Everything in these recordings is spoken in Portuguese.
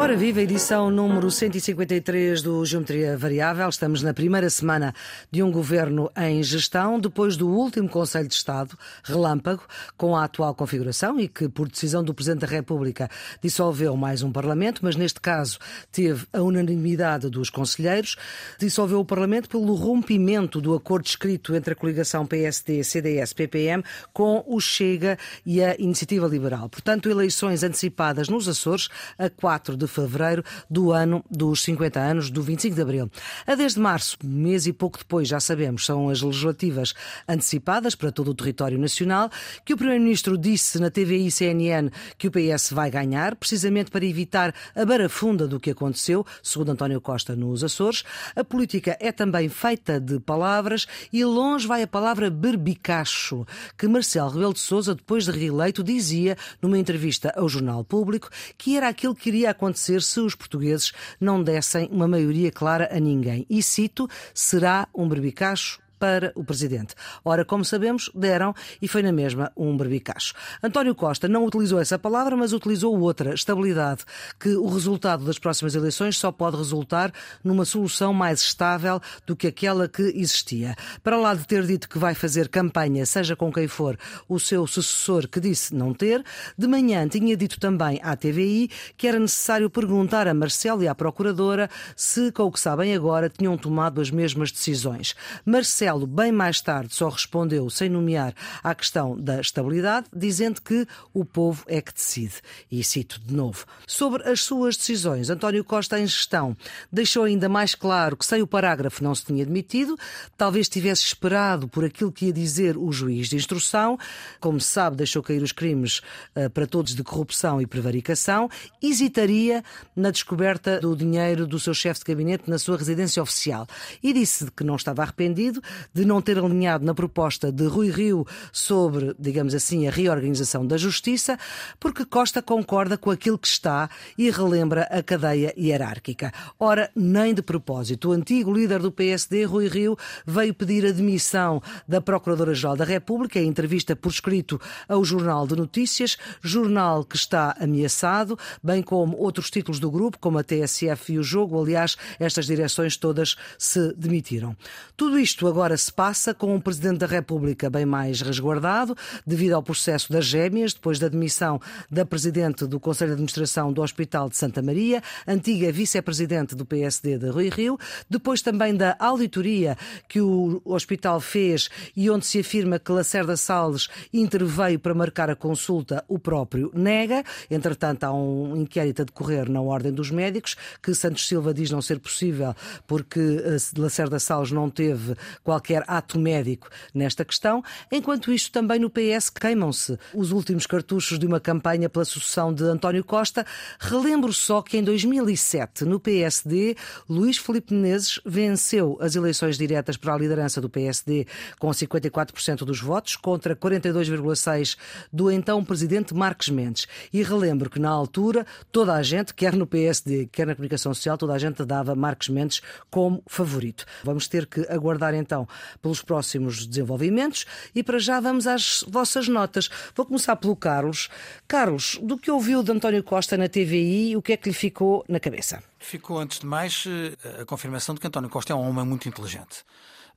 Ora, viva edição número 153 do Geometria Variável. Estamos na primeira semana de um governo em gestão, depois do último Conselho de Estado, relâmpago, com a atual configuração e que, por decisão do Presidente da República, dissolveu mais um Parlamento, mas neste caso teve a unanimidade dos conselheiros. Dissolveu o Parlamento pelo rompimento do acordo escrito entre a coligação PSD, CDS, PPM com o Chega e a Iniciativa Liberal. Portanto, eleições antecipadas nos Açores a 4 de fevereiro do ano dos 50 anos do 25 de abril. A desde março, mês e pouco depois, já sabemos, são as legislativas antecipadas para todo o território nacional, que o Primeiro-Ministro disse na TVI CNN que o PS vai ganhar, precisamente para evitar a barafunda do que aconteceu, segundo António Costa nos Açores. A política é também feita de palavras e longe vai a palavra berbicacho, que Marcelo Rebelo de Sousa, depois de reeleito, dizia numa entrevista ao Jornal Público que era aquilo que iria acontecer acontecer se os portugueses não dessem uma maioria clara a ninguém. E cito: será um berbicacho para o Presidente. Ora, como sabemos, deram e foi na mesma um berbicacho. António Costa não utilizou essa palavra, mas utilizou outra, estabilidade, que o resultado das próximas eleições só pode resultar numa solução mais estável do que aquela que existia. Para lá de ter dito que vai fazer campanha, seja com quem for, o seu sucessor que disse não ter, de manhã tinha dito também à TVI que era necessário perguntar a Marcelo e à Procuradora se, com o que sabem agora, tinham tomado as mesmas decisões. Marcelo Marcelo, bem mais tarde, só respondeu, sem nomear, à questão da estabilidade, dizendo que o povo é que decide. E cito de novo. Sobre as suas decisões, António Costa, em gestão, deixou ainda mais claro que sem o parágrafo não se tinha demitido, talvez tivesse esperado por aquilo que ia dizer o juiz de instrução, como se sabe, deixou cair os crimes uh, para todos de corrupção e prevaricação, hesitaria na descoberta do dinheiro do seu chefe de gabinete na sua residência oficial e disse que não estava arrependido, de não ter alinhado na proposta de Rui Rio sobre, digamos assim, a reorganização da justiça, porque Costa concorda com aquilo que está e relembra a cadeia hierárquica. Ora, nem de propósito. O antigo líder do PSD, Rui Rio, veio pedir a demissão da Procuradora-Geral da República em entrevista por escrito ao Jornal de Notícias, jornal que está ameaçado, bem como outros títulos do grupo, como a TSF e o Jogo. Aliás, estas direções todas se demitiram. Tudo isto agora agora se passa com um Presidente da República bem mais resguardado, devido ao processo das gêmeas, depois da demissão da Presidente do Conselho de Administração do Hospital de Santa Maria, antiga Vice-Presidente do PSD de Rui Rio, depois também da auditoria que o hospital fez e onde se afirma que Lacerda Salles interveio para marcar a consulta, o próprio nega. Entretanto, há um inquérito a decorrer na Ordem dos Médicos, que Santos Silva diz não ser possível porque eh, Lacerda Salles não teve qualquer qualquer ato médico nesta questão. Enquanto isto, também no PS queimam-se os últimos cartuchos de uma campanha pela sucessão de António Costa. Relembro só que em 2007, no PSD, Luís Filipe Menezes venceu as eleições diretas para a liderança do PSD com 54% dos votos, contra 42,6% do então presidente Marques Mendes. E relembro que, na altura, toda a gente, quer no PSD, quer na comunicação social, toda a gente dava Marques Mendes como favorito. Vamos ter que aguardar então pelos próximos desenvolvimentos e para já vamos às vossas notas. Vou começar pelo Carlos. Carlos, do que ouviu de António Costa na TVI, o que é que lhe ficou na cabeça? Ficou, antes de mais, eh, a confirmação de que António Costa é um homem muito inteligente.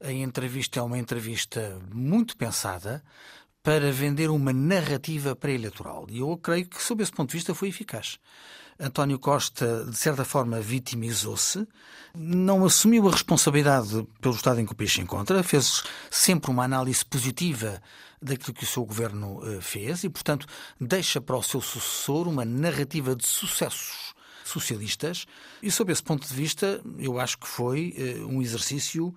A entrevista é uma entrevista muito pensada para vender uma narrativa pré-eleitoral. E eu creio que, sob esse ponto de vista, foi eficaz. António Costa, de certa forma, vitimizou-se, não assumiu a responsabilidade pelo estado em que o país se encontra, fez sempre uma análise positiva daquilo que o seu governo eh, fez e, portanto, deixa para o seu sucessor uma narrativa de sucessos socialistas. E, sob esse ponto de vista, eu acho que foi eh, um exercício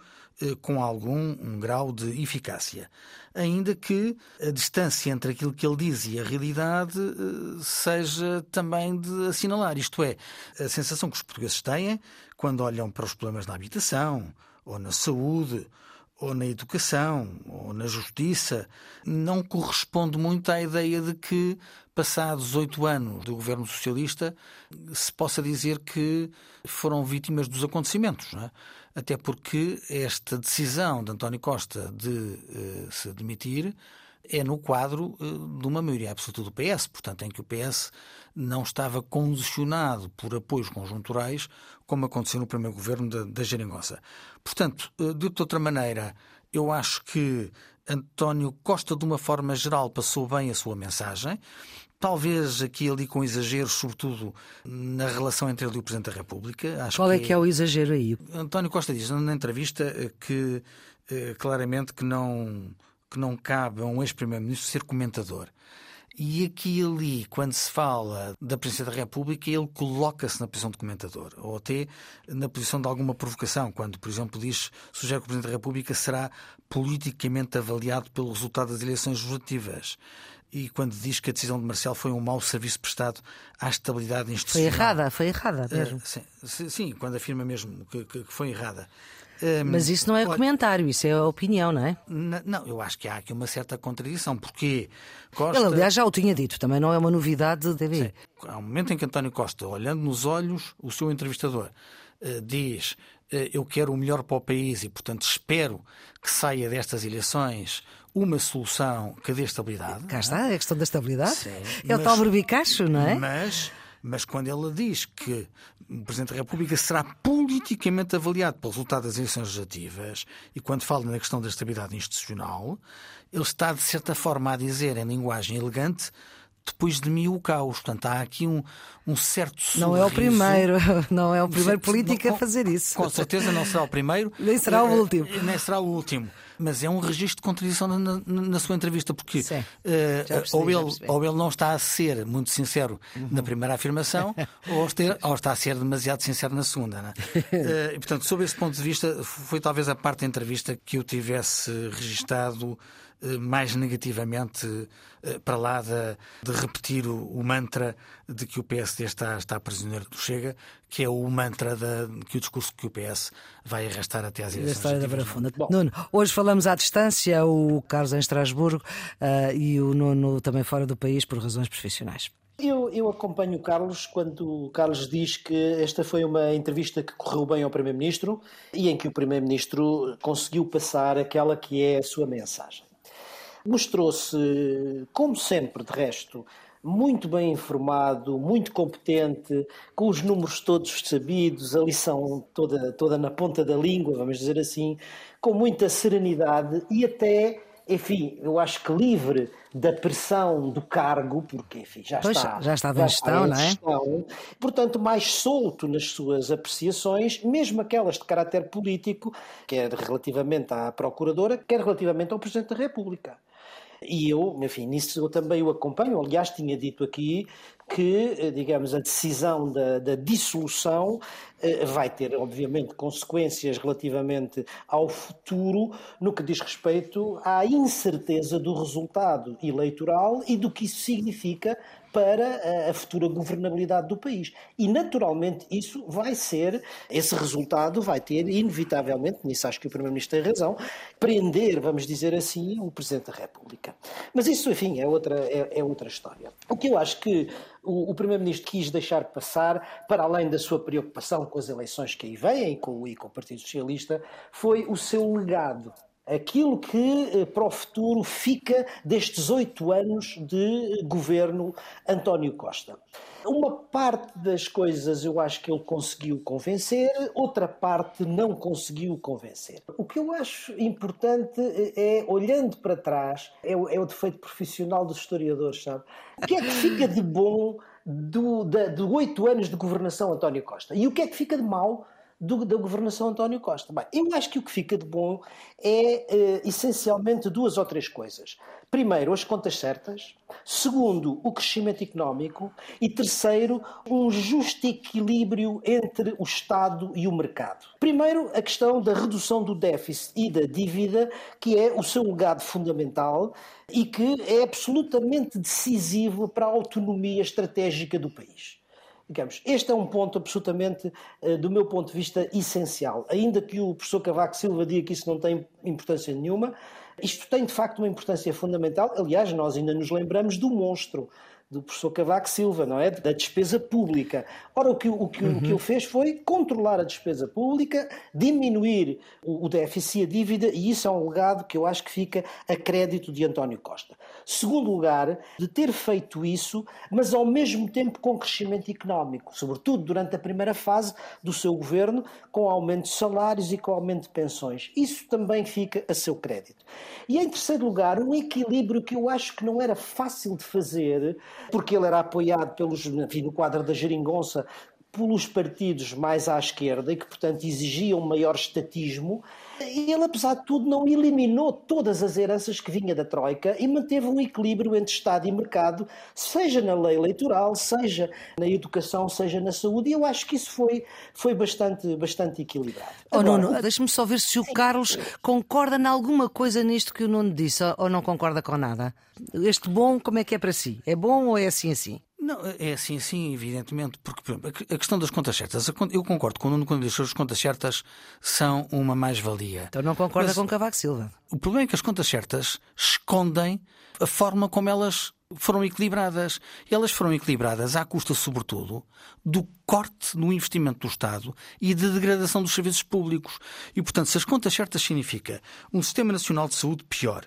com algum um grau de eficácia. Ainda que a distância entre aquilo que ele diz e a realidade eh, seja também de assinalar. Isto é, a sensação que os portugueses têm quando olham para os problemas na habitação, ou na saúde, ou na educação, ou na justiça, não corresponde muito à ideia de que, passados oito anos do governo socialista, se possa dizer que foram vítimas dos acontecimentos. É? até porque esta decisão de António Costa de uh, se demitir é no quadro uh, de uma maioria absoluta do PS, portanto, em que o PS não estava condicionado por apoios conjunturais, como aconteceu no primeiro governo da, da Geringonça. Portanto, uh, de outra maneira, eu acho que António Costa, de uma forma geral, passou bem a sua mensagem. Talvez aqui ali com exageros, sobretudo na relação entre ele e o Presidente da República. Acho Qual é que é o exagero aí? António Costa diz na entrevista eh, que eh, claramente que não, que não cabe a um ex-primeiro-ministro ser comentador. E aqui e ali, quando se fala da Presidência da República, ele coloca-se na posição de comentador, ou até na posição de alguma provocação, quando, por exemplo, diz, sugere que o Presidente da República será politicamente avaliado pelo resultado das eleições legislativas. E quando diz que a decisão de Marcelo foi um mau serviço prestado à estabilidade institucional. Foi errada, foi errada mesmo. Uh, sim, sim, quando afirma mesmo que, que foi errada. Um, Mas isso não é comentário, isso é a opinião, não é? Não, eu acho que há aqui uma certa contradição, porque Costa... Ele, aliás, já o tinha dito, também não é uma novidade. Sim. Há um momento em que António Costa, olhando nos olhos o seu entrevistador, uh, diz: uh, Eu quero o melhor para o país e, portanto, espero que saia destas eleições uma solução que dê estabilidade. Cá está, é a questão da estabilidade. Sim, é mas, o tal berbicacho, não é? Mas mas quando ela diz que o Presidente da República será politicamente avaliado pelo resultado das eleições legislativas e quando fala na questão da estabilidade institucional, ele está, de certa forma, a dizer, em linguagem elegante, depois de mim o caos. Portanto, há aqui um, um certo sorriso. Não é o primeiro, não é o primeiro político a fazer isso. Com certeza não será o primeiro. Nem será o último. Nem será o último. Mas é um registro de contradição na, na, na sua entrevista, porque uh, percebi, ou, ele, ou ele não está a ser muito sincero uhum. na primeira afirmação, ou, ter, ou, está a ser demasiado sincero na segunda. Né? uh, e, portanto, sob esse ponto de vista, foi talvez a parte da entrevista que eu tivesse registado eh, mais negativamente eh, para lá de, de repetir o, o, mantra de que o PSD está, está prisioneiro do Chega, que é o mantra da, que o discurso que o PS vai arrastar até às eleições. história da Barafunda. Nuno, hoje falamos à distância, o Carlos em Estrasburgo uh, e o Nuno também fora do país por razões profissionais. Eu, eu, acompanho o Carlos quando o Carlos diz que esta foi uma entrevista que correu bem ao Primeiro-Ministro e em que o Primeiro-Ministro conseguiu passar aquela que é a sua mensagem. Mostrou-se, como sempre, de resto, muito bem informado, muito competente, com os números todos sabidos, a lição toda, toda na ponta da língua, vamos dizer assim, com muita serenidade e até, enfim, eu acho que livre da pressão do cargo, porque enfim, já pois, está. Já estava em gestão, não é? Gestão, portanto, mais solto nas suas apreciações, mesmo aquelas de caráter político, quer relativamente à Procuradora, quer relativamente ao Presidente da República. E eu, enfim, nisso eu também o acompanho. Aliás, tinha dito aqui que, eh, digamos, a decisão da, da dissolução eh, vai ter, obviamente, consequências relativamente ao futuro no que diz respeito à incerteza do resultado eleitoral e do que isso significa para a futura governabilidade do país. E, naturalmente, isso vai ser, esse resultado vai ter, inevitavelmente, nisso acho que o Primeiro-Ministro tem razão, prender, vamos dizer assim, o Presidente da República. Mas isso, enfim, é outra, é, é outra história. O que eu acho que o, o Primeiro-Ministro quis deixar passar, para além da sua preocupação com as eleições que aí vêm com, e com o Partido Socialista, foi o seu legado aquilo que eh, para o futuro fica destes oito anos de governo António Costa. Uma parte das coisas eu acho que ele conseguiu convencer, outra parte não conseguiu convencer. O que eu acho importante é, olhando para trás, é o, é o defeito profissional dos historiadores, sabe? O que é que fica de bom do, da, de oito anos de governação António Costa? E o que é que fica de mal do, da governação António Costa. Bem, eu acho que o que fica de bom é eh, essencialmente duas ou três coisas. Primeiro, as contas certas. Segundo, o crescimento económico. E terceiro, um justo equilíbrio entre o Estado e o mercado. Primeiro, a questão da redução do déficit e da dívida, que é o seu legado fundamental e que é absolutamente decisivo para a autonomia estratégica do país. Digamos, este é um ponto absolutamente, eh, do meu ponto de vista, essencial. Ainda que o professor Cavaco Silva diga que isso não tem importância nenhuma, isto tem de facto uma importância fundamental. Aliás, nós ainda nos lembramos do monstro do professor Cavaco Silva, não é? Da despesa pública. Ora, o que, o que, uhum. o que ele fez foi controlar a despesa pública, diminuir o, o déficit e a dívida, e isso é um legado que eu acho que fica a crédito de António Costa. Segundo lugar, de ter feito isso, mas ao mesmo tempo com crescimento económico, sobretudo durante a primeira fase do seu governo, com aumento de salários e com aumento de pensões. Isso também fica a seu crédito. E em terceiro lugar, um equilíbrio que eu acho que não era fácil de fazer, porque ele era apoiado pelos, enfim, no quadro da geringonça, pelos partidos mais à esquerda e que, portanto, exigiam maior estatismo, ele, apesar de tudo, não eliminou todas as heranças que vinha da Troika e manteve um equilíbrio entre Estado e mercado, seja na lei eleitoral, seja na educação, seja na saúde, e eu acho que isso foi, foi bastante, bastante equilibrado. Oh, Agora, Nuno, deixa-me só ver se o. Carlos concorda em alguma coisa nisto que o Nuno disse ou não concorda com nada. Este bom, como é que é para si? É bom ou é assim assim? Não, é assim, sim, evidentemente, porque exemplo, a questão das contas certas, eu concordo com o Nuno quando diz que as contas certas são uma mais-valia. Então não concorda Mas, com Cavaco Silva. O problema é que as contas certas escondem a forma como elas foram equilibradas. E elas foram equilibradas à custa, sobretudo, do corte no investimento do Estado e da degradação dos serviços públicos. E, portanto, se as contas certas significa um sistema nacional de saúde pior,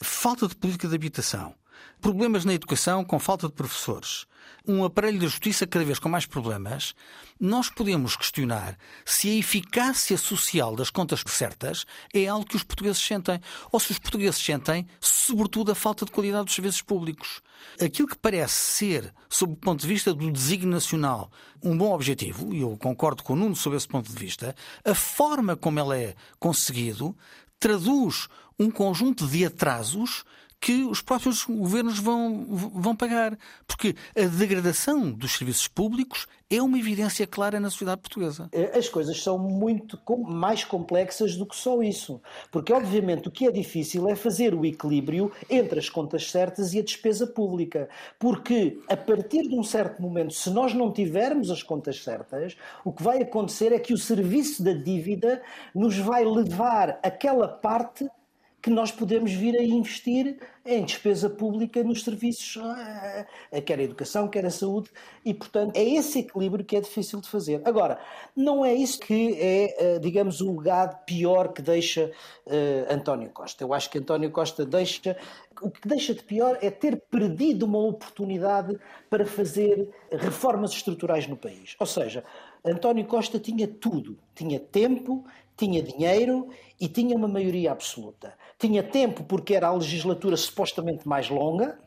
falta de política de habitação, problemas na educação com falta de professores, um aparelho da justiça cada vez com mais problemas, nós podemos questionar se a eficácia social das contas certas é algo que os portugueses sentem, ou se os portugueses sentem, sobretudo, a falta de qualidade dos serviços públicos. Aquilo que parece ser, sob o ponto de vista do desígnio nacional, um bom objetivo, e eu concordo com o Nuno sobre esse ponto de vista, a forma como ele é conseguido traduz um conjunto de atrasos que os próprios governos vão, vão pagar. Porque a degradação dos serviços públicos é uma evidência clara na sociedade portuguesa. É, as coisas são muito mais complexas do que só isso. Porque, obviamente, o que é difícil é fazer o equilíbrio entre as contas certas e a despesa pública. Porque, a partir de um certo momento, se nós não tivermos as contas certas, o que vai acontecer é que o serviço da dívida nos vai levar aquela parte que nós podemos vir a investir em despesa pública nos serviços, eh, quer a educação, quer a saúde, e portanto é esse equilíbrio que é difícil de fazer. Agora, não é isso que é, eh, digamos, o legado pior que deixa uh, António Costa. Eu acho que António Costa deixa. O que deixa de pior é ter perdido uma oportunidade para fazer reformas estruturais no país. Ou seja, António Costa tinha tudo: tinha tempo, tinha dinheiro e tinha uma maioria absoluta. Tinha tempo porque era a legislatura supostamente mais longa,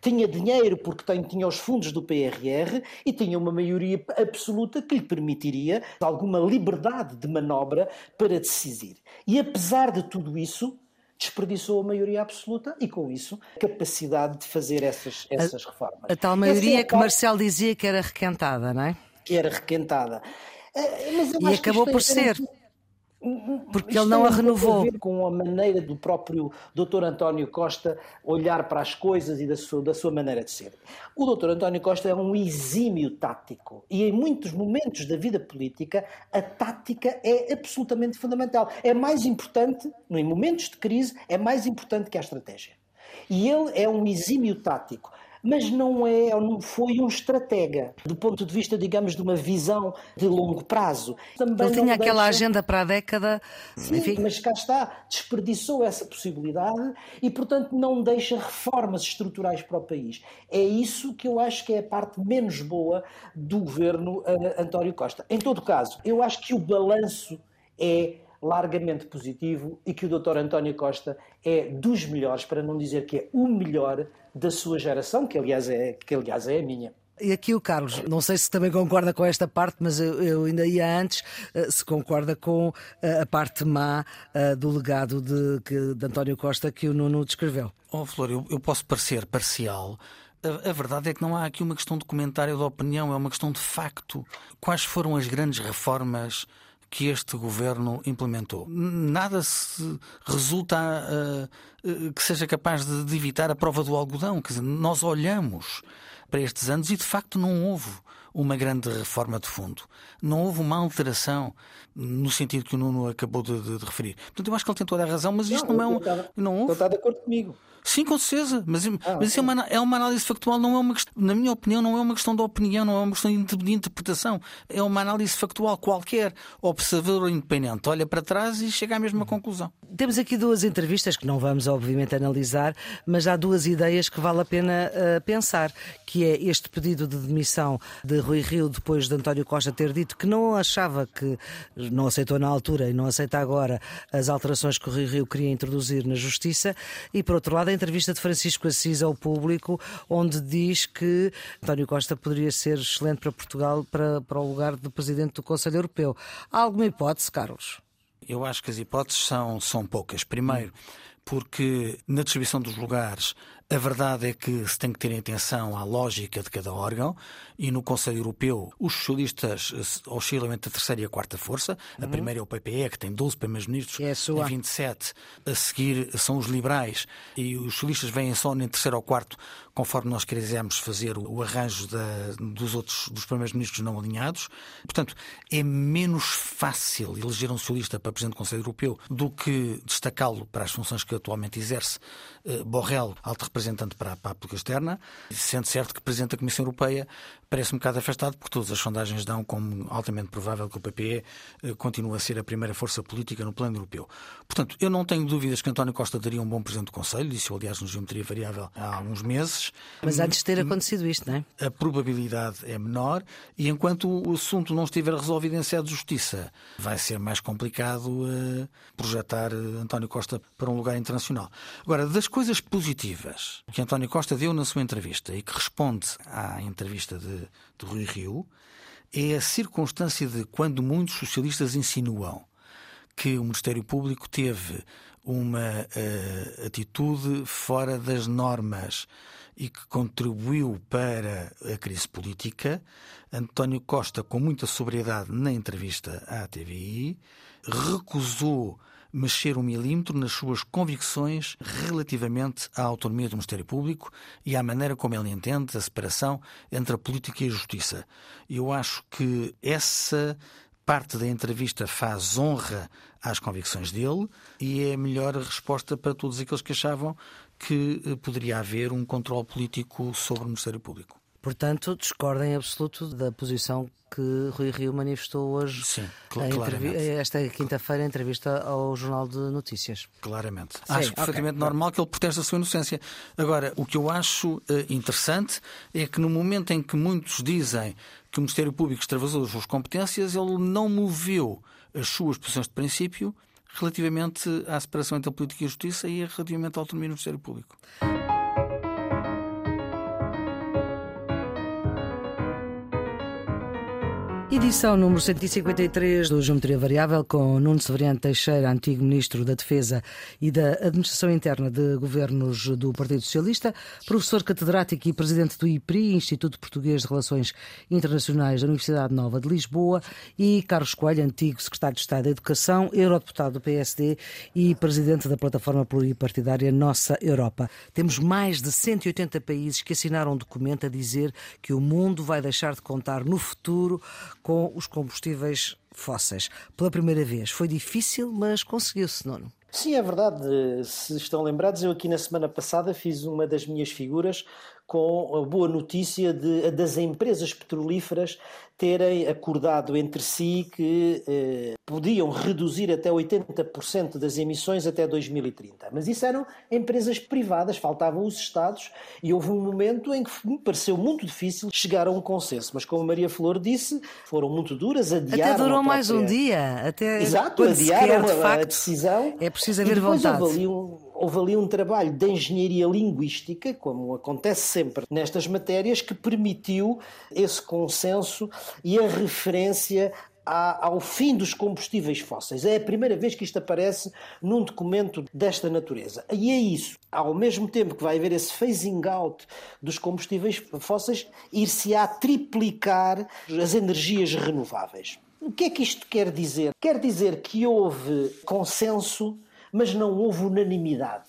tinha dinheiro porque tem, tinha os fundos do PRR e tinha uma maioria absoluta que lhe permitiria alguma liberdade de manobra para decidir. E apesar de tudo isso, desperdiçou a maioria absoluta e, com isso, a capacidade de fazer essas, essas a, reformas. A tal maioria é que Marcel dizia que era requentada, não é? Que era requentada. Eh, e acabou por ser. Porque ele não a renovou. A ver com a maneira do próprio Dr. António Costa olhar para as coisas e da sua, da sua maneira de ser. O Dr. António Costa é um exímio tático e em muitos momentos da vida política a tática é absolutamente fundamental. É mais importante, em momentos de crise, é mais importante que a estratégia. E ele é um exímio tático mas não é ou não foi um estratega, do ponto de vista, digamos, de uma visão de longo prazo. Também Ele tinha aquela deixa... agenda para a década. Sim, Enfim. mas cá está, desperdiçou essa possibilidade e, portanto, não deixa reformas estruturais para o país. É isso que eu acho que é a parte menos boa do governo uh, António Costa. Em todo caso, eu acho que o balanço é largamente positivo e que o Dr. António Costa é dos melhores, para não dizer que é o melhor da sua geração, que aliás é, que aliás é a minha. E aqui o Carlos, não sei se também concorda com esta parte, mas eu, eu ainda ia antes, eh, se concorda com eh, a parte má eh, do legado de, que, de António Costa que o Nuno descreveu. Oh, Flor, eu, eu posso parecer parcial, a, a, verdade é que não há aqui uma questão de comentário de opinião, é uma questão de facto. Quais foram as grandes reformas que este governo implementou. Nada se resulta uh, que seja capaz de, evitar a prova do algodão. Quer dizer, nós olhamos para estes anos e de facto não houve uma grande reforma de fundo. Não houve uma alteração no sentido que o Nuno acabou de, de, de referir. Portanto, eu acho que ele tem toda a razão, mas isto não, não é um. Estava, não houve. Está de acordo comigo. Sim, com certeza. Mas, ah, mas isso é uma, é uma análise factual, não é uma na minha opinião, não é uma questão de opinião, não é uma questão de interpretação. É uma análise factual. Qualquer observador independente olha para trás e chega à mesma conclusão. Temos aqui duas entrevistas que não vamos, obviamente, analisar, mas há duas ideias que vale a pena uh, pensar, que é este pedido de demissão de Rui Rio depois de António Costa ter dito que não achava que, não aceitou na altura e não aceita agora as alterações que o Rui Rio queria introduzir na Justiça, e por outro lado entrevista de Francisco Assis ao público, onde diz que António Costa poderia ser excelente para Portugal para, para o lugar de Presidente do Conselho Europeu. Há alguma hipótese, Carlos? Eu acho que as hipóteses são, são poucas. Primeiro, porque na distribuição dos lugares a verdade é que se tem que ter atenção à lógica de cada órgão e no Conselho Europeu os socialistas oscilam entre a terceira e a quarta força. A uhum. primeira é o PPE, que tem 12 primeiros-ministros, é a 27. A seguir são os liberais e os socialistas vêm só em terceiro ou quarto, conforme nós quisermos fazer o arranjo da, dos outros dos primeiros-ministros não alinhados. Portanto, é menos fácil eleger um socialista para Presidente do Conselho Europeu do que destacá-lo para as funções que atualmente exerce uh, Borrell, alto representante representante para, para a política externa, sendo certo que o Presidente da Comissão Europeia parece um bocado afastado, porque todas as sondagens dão como altamente provável que o PPE eh, continue a ser a primeira força política no plano europeu. Portanto, eu não tenho dúvidas que António Costa daria um bom Presidente do Conselho, disse aliás no Geometria Variável há alguns meses. Mas antes de ter acontecido isto, não é? A probabilidade é menor e enquanto o assunto não estiver resolvido em sede de justiça, vai ser mais complicado uh, projetar uh, António Costa para um lugar internacional. Agora, das coisas positivas que António Costa deu na sua entrevista e que responde à entrevista de, de Rui Rio é a circunstância de quando muitos socialistas insinuam que o Ministério Público teve uma uh, atitude fora das normas e que contribuiu para a crise política, António Costa, com muita sobriedade na entrevista à TVI, recusou mexer um milímetro nas suas convicções relativamente à autonomia do Ministério Público e à maneira como ele entende a separação entre a política e a justiça. Eu acho que essa parte da entrevista faz honra às convicções dele e é a melhor resposta para todos aqueles que achavam que eh, poderia haver um controle político sobre o Ministério Público. Portanto, discorda em absoluto da posição que Rui Rio manifestou hoje, Sim, claramente. esta quinta-feira, em entrevista ao Jornal de Notícias. Claramente. Sim, acho okay. perfeitamente normal que ele proteste a sua inocência. Agora, o que eu acho uh, interessante é que no momento em que muitos dizem que o Ministério Público extravasou as suas competências, ele não moveu as suas posições de princípio relativamente à separação entre a política e a justiça e relativamente à autonomia do Ministério Público. Edição número 153 do Geometria Variável com Nuno Severiano Teixeira, antigo Ministro da Defesa e da Administração Interna de Governos do Partido Socialista, professor catedrático e presidente do IPRI, Instituto Português de Relações Internacionais da Universidade Nova de Lisboa, e Carlos Coelho, antigo Secretário de Estado da Educação, eurodeputado do PSD e presidente da plataforma pluripartidária Nossa Europa. Temos mais de 180 países que assinaram um documento a dizer que o mundo vai deixar de contar no futuro com os combustíveis fósseis. Pela primeira vez. Foi difícil, mas conseguiu-se, Nono. Sim, é verdade. Se estão lembrados, eu aqui na semana passada fiz uma das minhas figuras com a boa notícia de, das empresas petrolíferas terem acordado entre si que eh, podiam reduzir até 80% das emissões até 2030. Mas isso eram empresas privadas, faltavam os Estados, e houve um momento em que me pareceu muito difícil chegar a um consenso. Mas como a Maria Flor disse, foram muito duras, adiaram. Até durou mais um dia, até Exato, adiaram quer, de facto, a decisão. É preciso haver vontade. Houve ali um, houve ali um trabalho de engenharia linguística, como acontece sempre nestas matérias, que permitiu esse consenso e a referência ao fim dos combustíveis fósseis. É a primeira vez que isto aparece num documento desta natureza. E é isso. Ao mesmo tempo que vai haver esse phasing out dos combustíveis fósseis, ir-se-á triplicar as energias renováveis. O que é que isto quer dizer? Quer dizer que houve consenso mas não houve unanimidade.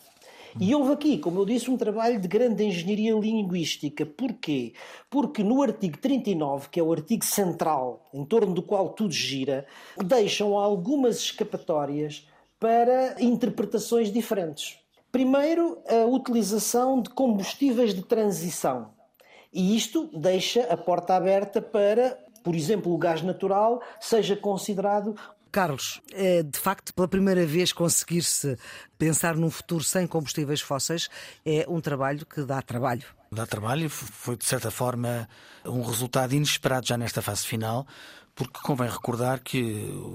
E houve aqui, como eu disse, um trabalho de grande engenharia linguística. Porquê? Porque no artigo 39, que é o artigo central em torno do qual tudo gira, deixam algumas escapatórias para interpretações diferentes. Primeiro, a utilização de combustíveis de transição. E isto deixa a porta aberta para, por exemplo, o gás natural seja considerado Carlos, é de facto pela primeira vez conseguir-se pensar num futuro sem combustíveis fósseis é um trabalho que dá trabalho. Dá trabalho, foi de certa forma um resultado inesperado já nesta fase final, porque convém recordar que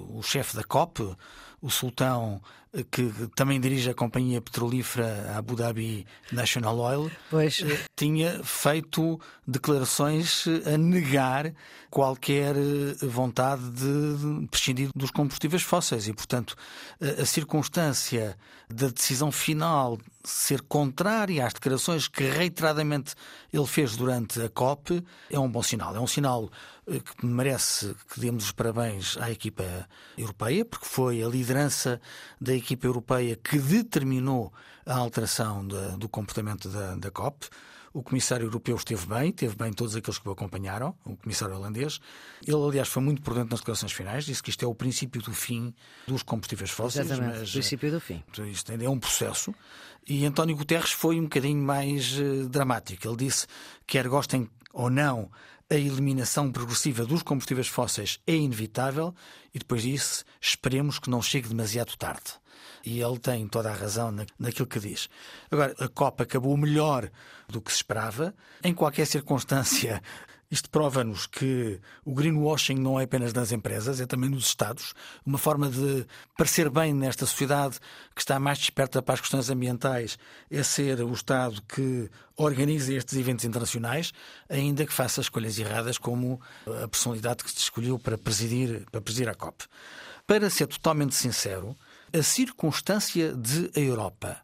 o chefe da COP, o sultão que também dirige a companhia petrolífera Abu Dhabi National Oil, pois. Eh, tinha feito declarações a negar qualquer eh, vontade de prescindir dos combustíveis fósseis e, portanto, a circunstância da decisão final ser contrária às declarações que reiteradamente ele fez durante a COP é um bom sinal. É um sinal eh, que merece que demos os parabéns à equipa europeia, porque foi a liderança da equipa europeia que determinou a alteração do comportamento da, da COP. O comissário europeu esteve bem, teve bem todos aqueles que o acompanharam, o comissário holandês. Ele, aliás, foi muito prudente nas declarações finais, disse que isto é o princípio do fim dos combustíveis fósseis. Exatamente, mas, o princípio do fim. Isto é um processo. E António Guterres foi um bocadinho mais uh, dramático. Ele disse, quer gostem ou não, a eliminação progressiva dos combustíveis fósseis é inevitável e depois disso esperemos que não chegue demasiado tarde. E ele tem toda a razão naquilo que diz. Agora, a Copa acabou melhor do que se esperava. Em qualquer circunstância, isto prova-nos que o greenwashing não é apenas nas empresas, é também nos Estados. Uma forma de parecer bem nesta sociedade que está mais desperta para as questões ambientais é ser o Estado que organiza estes eventos internacionais, ainda que faça escolhas erradas, como a personalidade que se escolheu para presidir, para presidir a COP. Para ser totalmente sincero, a circunstância de a Europa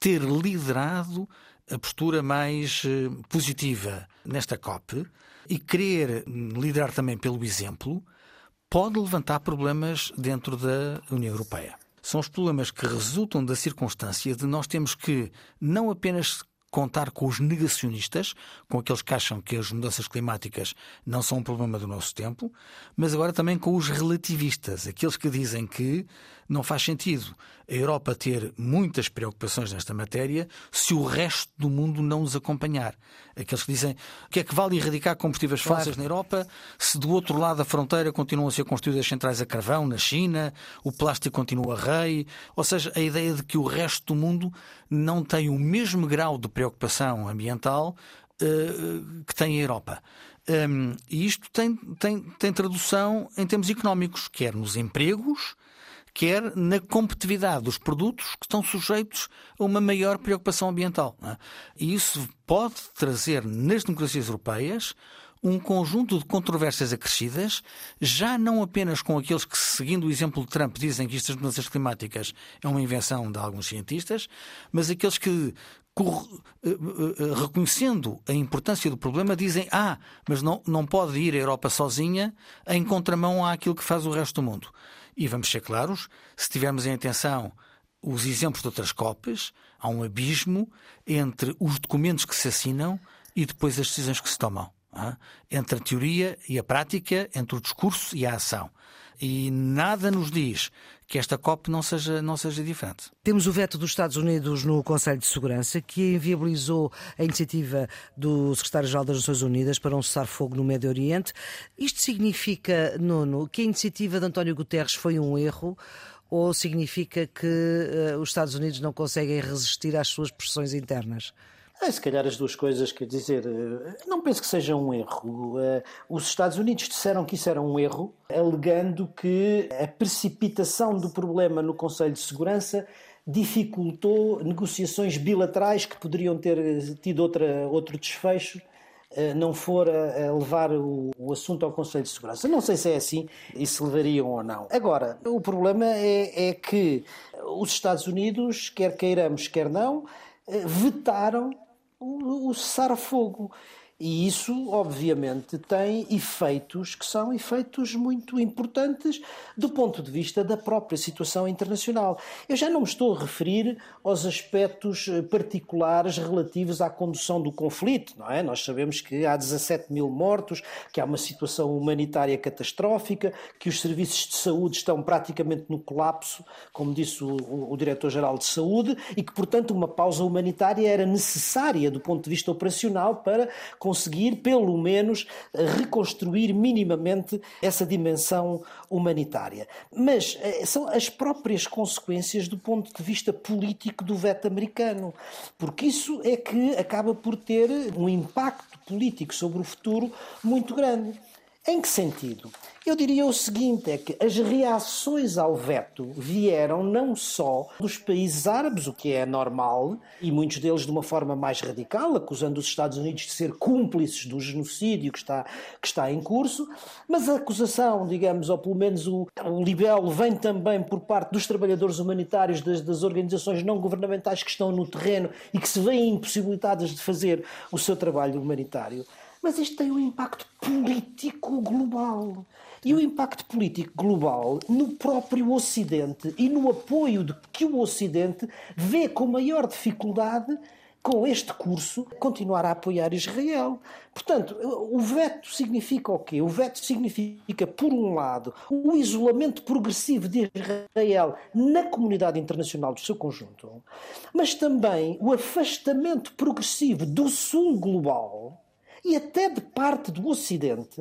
ter liderado a postura mais eh, positiva nesta COP e querer liderar também pelo exemplo pode levantar problemas dentro da União Europeia. São os problemas que resultam da circunstância de nós temos que não apenas contar com os negacionistas, com aqueles que acham que as mudanças climáticas não são um problema do nosso tempo, mas agora também com os relativistas, aqueles que dizem que não faz sentido a Europa ter muitas preocupações nesta matéria se o resto do mundo não os acompanhar. Aqueles que dizem o que é que vale erradicar combustíveis claro. fósseis na Europa se do outro lado da fronteira continuam a ser construídas centrais a carvão na China, o plástico continua rei, ou seja, a ideia de que o resto do mundo não tem o mesmo grau de preocupação ambiental uh, que tem a Europa. Um, e isto tem, tem, tem tradução em termos económicos, quer nos empregos, quer na competitividade dos produtos que estão sujeitos a uma maior preocupação ambiental. É? E isso pode trazer nas democracias europeias um conjunto de controvérsias acrescidas, já não apenas com aqueles que, seguindo o exemplo de Trump, dizem que estas mudanças climáticas é uma invenção de alguns cientistas, mas aqueles que, eh, eh, eh, reconhecendo a importância do problema, dizem: Ah, mas não, não pode ir a Europa sozinha em contramão àquilo que faz o resto do mundo. E vamos ser claros, se tivermos em atenção os exemplos de outras COPs, há um abismo entre os documentos que se assinam e depois as decisões que se tomam. Entre a teoria e a prática, entre o discurso e a ação. E nada nos diz que esta COP não seja, não seja diferente. Temos o veto dos Estados Unidos no Conselho de Segurança, que inviabilizou a iniciativa do Secretário-Geral das Nações Unidas para um cessar-fogo no Médio Oriente. Isto significa, Nuno, que a iniciativa de António Guterres foi um erro? Ou significa que uh, os Estados Unidos não conseguem resistir às suas pressões internas? É, se calhar as duas coisas, quer dizer, eh, não penso que seja um erro. Eh, os Estados Unidos disseram que isso era um erro, alegando que a precipitação do problema no Conselho de Segurança dificultou negociações bilaterais que poderiam ter tido outra, outro desfecho não for a, levar o, assunto ao Conselho de Segurança. Não sei se é assim e se levariam ou não. Agora, o problema é, é que os Estados Unidos, quer queiramos, quer não, vetaram o, o cessar-fogo. E isso, obviamente, tem efeitos que são efeitos muito importantes do ponto de vista da própria situação internacional. Eu já não me estou a referir aos aspectos eh, particulares relativos à condução do conflito, não é? Nós sabemos que há 17 mil mortos, que há uma situação humanitária catastrófica, que os serviços de saúde estão praticamente no colapso, como disse o, o, Diretor-Geral de Saúde, e que, portanto, uma pausa humanitária era necessária do ponto de vista operacional para conseguir, pelo menos, reconstruir minimamente essa dimensão humanitária. Mas eh, são as próprias consequências do ponto de vista político do veto americano, porque isso é que acaba por ter um impacto político sobre o futuro muito grande. Em que sentido? Eu diria o seguinte: é que as reações ao veto vieram não só dos países árabes, o que é normal, e muitos deles de uma forma mais radical, acusando os Estados Unidos de ser cúmplices do genocídio que está, que está em curso, mas a acusação, digamos, ou pelo menos o, o libelo, vem também por parte dos trabalhadores humanitários, das, das organizações não governamentais que estão no terreno e que se veem impossibilitadas de fazer o seu trabalho humanitário. Mas isto tem um impacto político global. E o impacto político global no próprio Ocidente e no apoio de que o Ocidente vê com maior dificuldade com este curso, continuar a apoiar Israel. Portanto, o veto significa o quê? O veto significa, por um lado, o isolamento progressivo de Israel na comunidade internacional do seu conjunto, mas também o afastamento progressivo do Sul global e até de parte do Ocidente.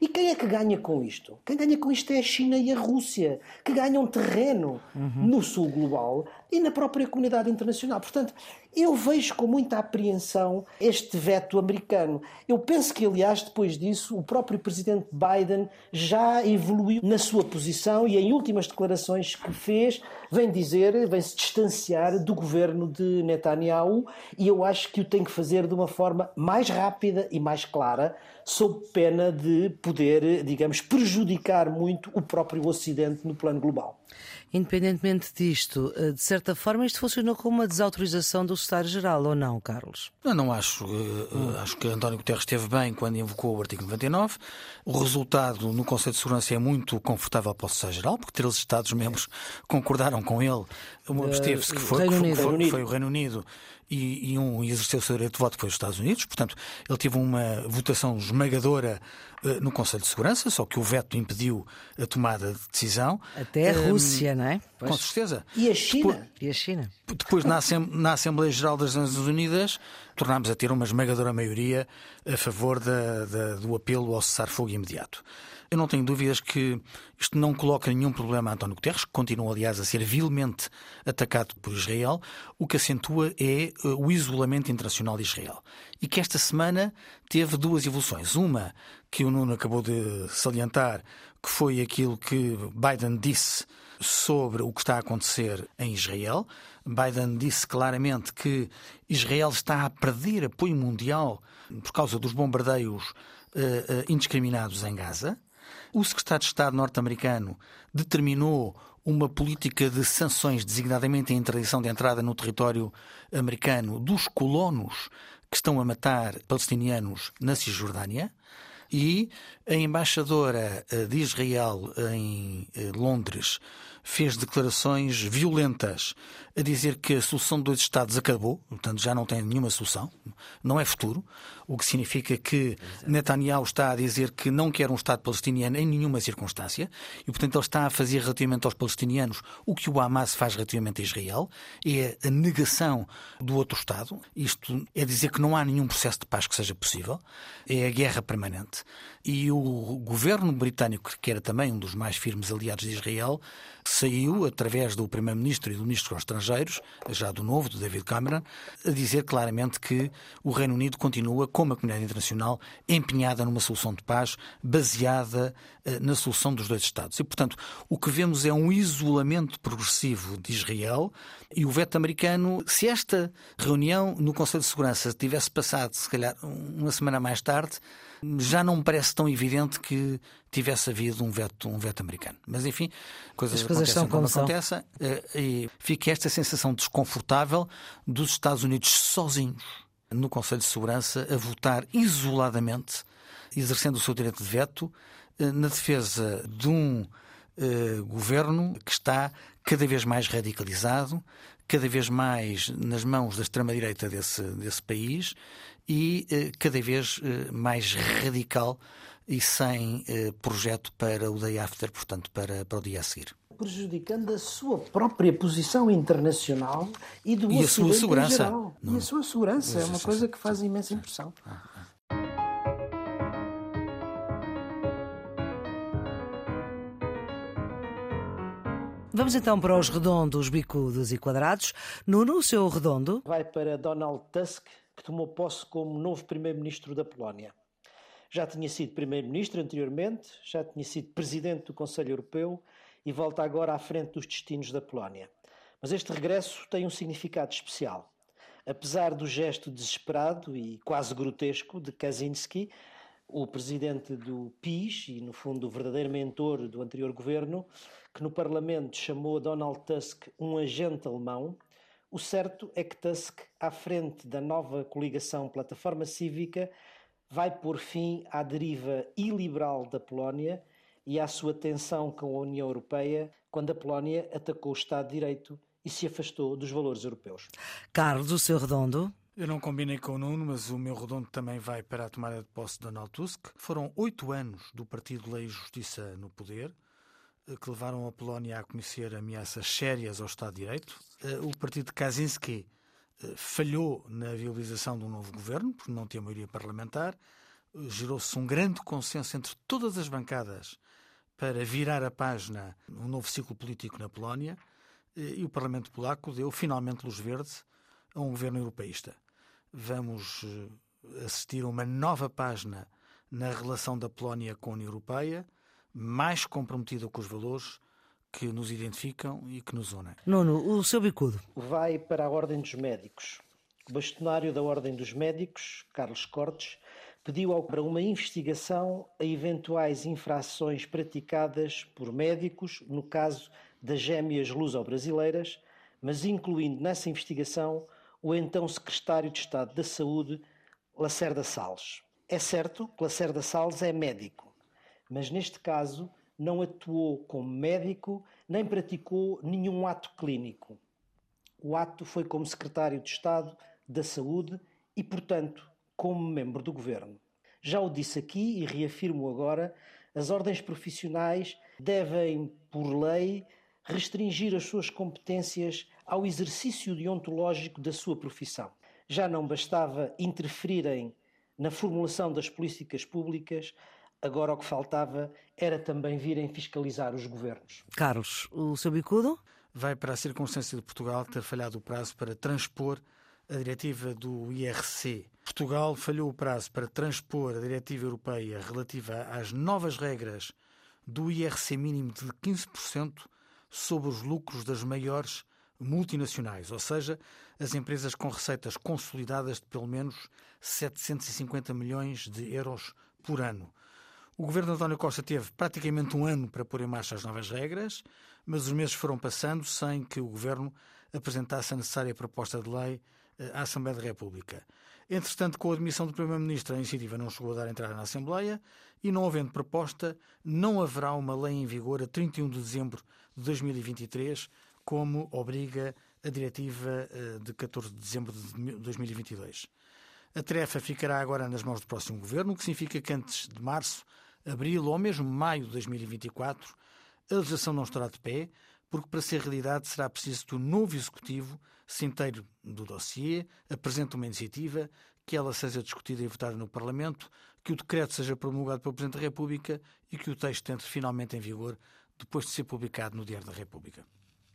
E quem é que ganha com isto? Quem ganha com isto é a China e a Rússia, que ganham terreno uhum. no sul global e na própria comunidade internacional. Portanto, eu vejo com muita apreensão este veto americano. Eu penso que, aliás, depois disso, o próprio presidente Biden já evoluiu na sua posição e, em últimas declarações que fez, vem dizer, vem se distanciar do governo de Netanyahu e eu acho que o tem que fazer de uma forma mais rápida e mais clara, sob pena de poder, digamos, prejudicar muito o próprio Ocidente no plano global. Independentemente disto, de certa forma, isto funcionou como uma desautorização do Secretário-Geral, ou não, Carlos? Eu não acho. Hum. Acho que António Guterres esteve bem quando invocou o artigo 99. O resultado no Conselho de Segurança é muito confortável para o Secretário-Geral, porque três Estados-membros concordaram com ele. Uma absteve-se que foi, foi, foi, foi o Reino Unido e, e um exerceu o seu direito de voto foi os Estados Unidos. Portanto, ele teve uma votação esmagadora uh, no Conselho de Segurança, só que o veto impediu a tomada de decisão. Até a Rússia, não é? Pois. Com certeza. E a China? Depois, e a China? Depois, na, na Assembleia Geral das Nações Unidas, tornámos a ter uma esmagadora maioria a favor da, da, do apelo ao cessar-fogo imediato. Eu não tenho dúvidas que isto não coloca nenhum problema a António Guterres, que continua, aliás, a ser vilmente atacado por Israel. O que acentua é eh, o isolamento internacional de Israel. E que esta semana teve duas evoluções. Uma, que o Nuno acabou de salientar, que foi aquilo que Biden disse sobre o que está a acontecer em Israel. Biden disse claramente que Israel está a perder apoio mundial por causa dos bombardeios uh, uh, indiscriminados em Gaza. O secretário de Estado norte-americano determinou uma política de sanções, designadamente a interdição de entrada no território americano dos colonos que estão a matar palestinianos na Cisjordânia. E a embaixadora eh, de Israel em eh, Londres fez declarações violentas a dizer que a solução de dois Estados acabou, portanto já não tem nenhuma solução, não é futuro, o que significa que Netanyahu está a dizer que não quer um Estado palestiniano em nenhuma circunstância e, portanto, ele está a fazer relativamente aos palestinianos o que o Hamas faz relativamente a Israel, é a negação do outro Estado. Isto é dizer que não há nenhum processo de paz que seja possível, é a guerra permanente. E o governo britânico, que era também um dos mais firmes aliados de Israel, saiu, através do Primeiro-Ministro e do Ministro dos Estrangeiros, já do novo, do David Cameron, a dizer claramente que o Reino Unido continua, como a comunidade internacional, empenhada numa solução de paz baseada eh, na solução dos dois Estados. E, portanto, o que vemos é um isolamento progressivo de Israel e o veto americano. Se esta reunião no Conselho de Segurança tivesse passado, se calhar, uma semana mais tarde, já não me parece tão evidente que tivesse havido um veto, um veto americano. Mas enfim, coisas, As coisas acontecem como acontecem eh, e fica esta sensação desconfortável dos Estados Unidos sozinhos no Conselho de Segurança a votar isoladamente, exercendo o seu direito de veto, eh, na defesa de um eh, governo que está cada vez mais radicalizado, cada vez mais nas mãos da extrema-direita desse, desse país e eh, cada vez mais radical e sem projeto para o day after, portanto, para, para o dia a seguir. Prejudicando a sua própria posição internacional e do e a sua segurança. E a sua segurança é uma coisa que faz imensa impressão. Ah, ah. Vamos então para os redondos, bicudos e quadrados. Nuno, o seu redondo? Vai para Donald Tusk, que tomou posse como novo primeiro-ministro da Polónia. Já tinha sido primeiro-ministro anteriormente, já tinha sido presidente do Conselho Europeu e volta agora à frente dos destinos da Polónia. Mas este regresso tem um significado especial. Apesar do gesto desesperado e quase grotesco de Kaczynski, o presidente do PIS e, no fundo, o verdadeiro mentor do anterior governo, que no Parlamento chamou Donald Tusk um agente alemão, o certo é que Tusk, à frente da nova coligação Plataforma Cívica, vai pôr fim à deriva iliberal da Polónia e à sua tensão com a União Europeia quando a Polónia atacou o Estado de Direito e se afastou dos valores europeus. Carlos, o seu redondo? Eu não combinei com o Nuno, mas o meu redondo também vai para a tomada de posse de Donald Tusk. Foram oito anos do Partido Lei e Justiça no poder eh, que levaram a Polónia a conhecer ameaças sérias ao Estado de Direito. Eh, o partido de Kaczynski eh, falhou na viabilização de um novo governo, porque não tinha maioria parlamentar. Gerou-se um grande consenso entre todas as bancadas para virar a página um novo ciclo político na Polónia. E o Parlamento Polaco deu finalmente luz verde a um governo europeísta vamos eh, assistir a uma nova página na relação da Polónia com a União Europeia, mais comprometida com os valores que nos identificam e que nos unem. Nuno, o seu bicudo. Vai para a Ordem dos Médicos. O bastonário da Ordem dos Médicos, Carlos Cortes, pediu para uma investigação a eventuais infrações praticadas por médicos no caso das gêmeas luso-brasileiras, mas incluindo nessa investigação o então secretário de Estado da Saúde, Lacerda Salles. É certo que Lacerda Salles é médico, mas neste caso não atuou como médico nem praticou nenhum ato clínico. O ato foi como secretário de Estado da Saúde e, portanto, como membro do governo. Já o disse aqui e reafirmo agora: as ordens profissionais devem, por lei, restringir as suas competências ao exercício deontológico da sua profissão. Já não bastava interferirem na formulação das políticas públicas, agora o que faltava era também virem fiscalizar os governos. Carlos, o seu bicudo? Vai para a circunstância de Portugal ter falhado o prazo para transpor a diretiva do IRC. Portugal falhou o prazo para transpor a diretiva europeia relativa às novas regras do IRC mínimo de 15% sobre os lucros das maiores multinacionais, ou seja, as empresas com receitas consolidadas de pelo menos 750 milhões de euros por ano. O governo de António Costa teve praticamente um ano para pôr em marcha as novas regras, mas os meses foram passando sem que o governo apresentasse a necessária proposta de lei à Assembleia da República. Entretanto, com a admissão do Primeiro-Ministro, a iniciativa não chegou a dar entrada na Assembleia e, não havendo proposta, não haverá uma lei em vigor a 31 de dezembro de 2023, como obriga a diretiva eh, de 14 de dezembro de 2022. A tarefa ficará agora nas mãos do próximo governo, o que significa que antes de março, abril ou mesmo maio de 2024, a legislação não estará de pé, porque para ser realidade será preciso que o novo executivo se inteiro do dossiê, apresente uma iniciativa, que ela seja discutida e votada no Parlamento, que o decreto seja promulgado pelo Presidente da República e que o texto entre finalmente em vigor depois de ser publicado no Diário da República.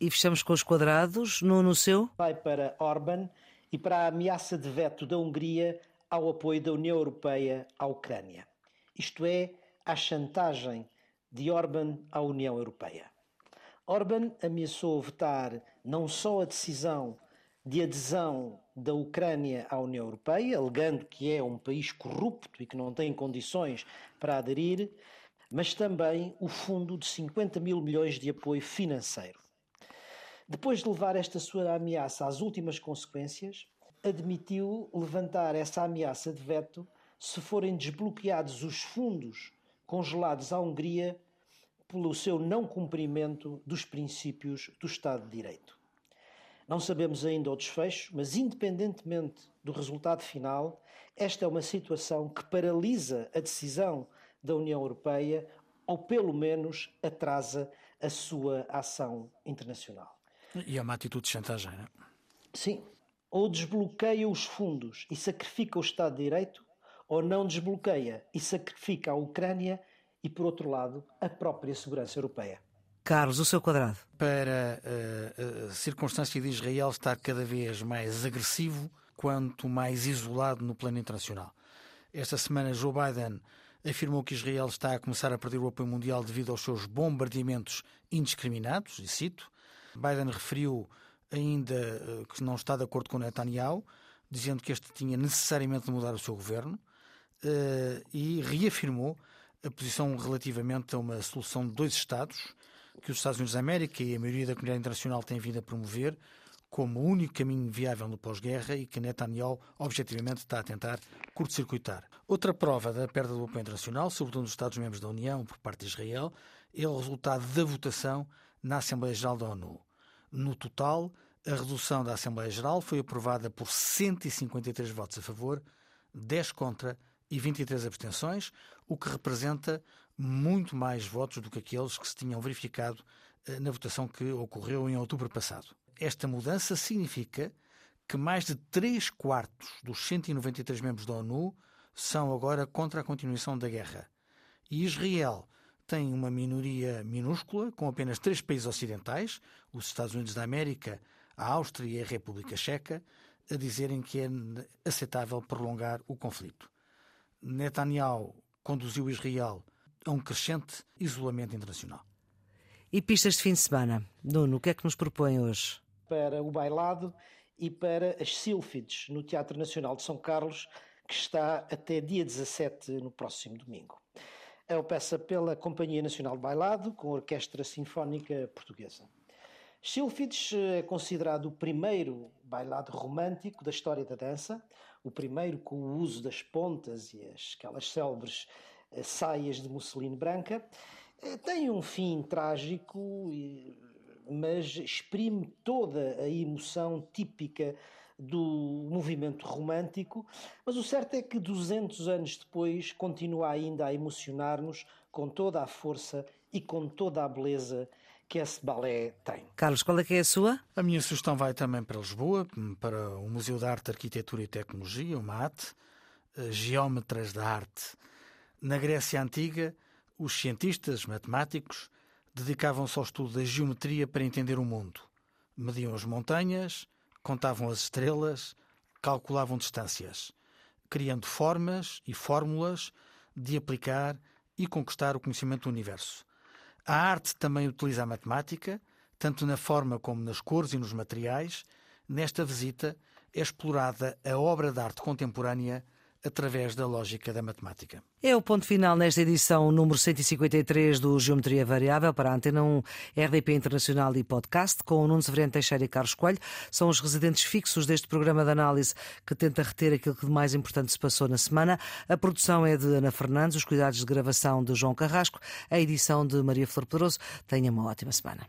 E fechamos com os quadrados, no, no seu? Vai para Orban e para a ameaça de veto da Hungria ao apoio da União Europeia à Ucrânia. Isto é, à chantagem de Orban à União Europeia. Orban ameaçou vetar não só a decisão de adesão da Ucrânia à União Europeia, alegando que é um país corrupto e que não tem condições para aderir, mas também o fundo de 50 mil milhões de apoio financeiro. Depois de levar esta sua ameaça às últimas consequências, admitiu levantar essa ameaça de veto se forem desbloqueados os fundos congelados à Hungria pelo seu não cumprimento dos princípios do Estado de Direito. Não sabemos ainda o desfecho, mas independentemente do resultado final, esta é uma situação que paralisa a decisão da União Europeia ou, pelo menos, atrasa a sua ação internacional. E é uma atitude de chantagem, não é? Sim. Ou desbloqueia os fundos e sacrifica o Estado de Direito, ou não desbloqueia e sacrifica a Ucrânia e, por outro lado, a própria segurança europeia. Carlos, o seu quadrado. Para uh, a circunstância de Israel estar cada vez mais agressivo, quanto mais isolado no plano internacional. Esta semana, Joe Biden afirmou que Israel está a começar a perder o apoio mundial devido aos seus bombardeamentos indiscriminados, e cito. Biden referiu ainda uh, que não está de acordo com Netanyahu, dizendo que este tinha necessariamente de mudar o seu governo, uh, e reafirmou a posição relativamente a uma solução de dois Estados, que os Estados Unidos da América e a maioria da comunidade internacional têm vindo a promover como o único caminho viável no pós-guerra e que Netanyahu objetivamente está a tentar curto-circuitar. Outra prova da perda do apoio internacional, sobretudo dos Estados-membros da União por parte de Israel, é o resultado da votação na Assembleia Geral da ONU. No total, a redução da Assembleia Geral foi aprovada por 153 votos a favor, 10 contra e 23 abstenções, o que representa muito mais votos do que aqueles que se tinham verificado eh, na votação que ocorreu em outubro passado. Esta mudança significa que mais de 3 quartos dos 193 membros da ONU são agora contra a continuação da guerra. E Israel tem uma minoria minúscula, com apenas três países ocidentais, os Estados Unidos da América, a Áustria e a República Checa, a dizerem que é aceitável prolongar o conflito. Netanyahu conduziu Israel a um crescente isolamento internacional. E pistas de fim de semana? Nuno, o que é que nos propõe hoje? Para o bailado e para as Sílfides, no Teatro Nacional de São Carlos, que está até dia 17, no próximo domingo. É uma peça pela Companhia Nacional de Bailado, com a Orquestra Sinfónica Portuguesa. Sílfides é considerado o primeiro bailado romântico da história da dança, o primeiro com o uso das pontas e as, aquelas célebres eh, saias de musseline branca. Eh, tem um fim trágico, mas exprime toda a emoção típica do movimento romântico, mas o certo é que 200 anos depois continua ainda a emocionar-nos com toda a força e com toda a beleza que esse balé tem. Carlos, qual é que é a sua? A minha sugestão vai também para Lisboa, para o Museu de Arte, Arquitetura e Tecnologia, o MAT, eh, Geómetras da Arte. Na Grécia Antiga, os cientistas matemáticos dedicavam-se ao estudo da geometria para entender o mundo. Mediam as montanhas, contavam as estrelas, calculavam distâncias, criando formas e fórmulas de aplicar e conquistar o conhecimento do universo. A arte também utiliza a matemática, tanto na forma como nas cores e nos materiais. Nesta visita é explorada a obra de arte contemporânea através da lógica da matemática. É o ponto final nesta edição número 153 do Geometria Variável para a Antena 1 RDP Internacional e Podcast, com o Nuno Severino Teixeira e Carlos Coelho. São os residentes fixos deste programa de análise que tenta reter aquilo que de mais importante se passou na semana. A produção é de Ana Fernandes, os cuidados de gravação de João Carrasco, a edição de Maria Flor Pedroso. Tenha uma ótima semana.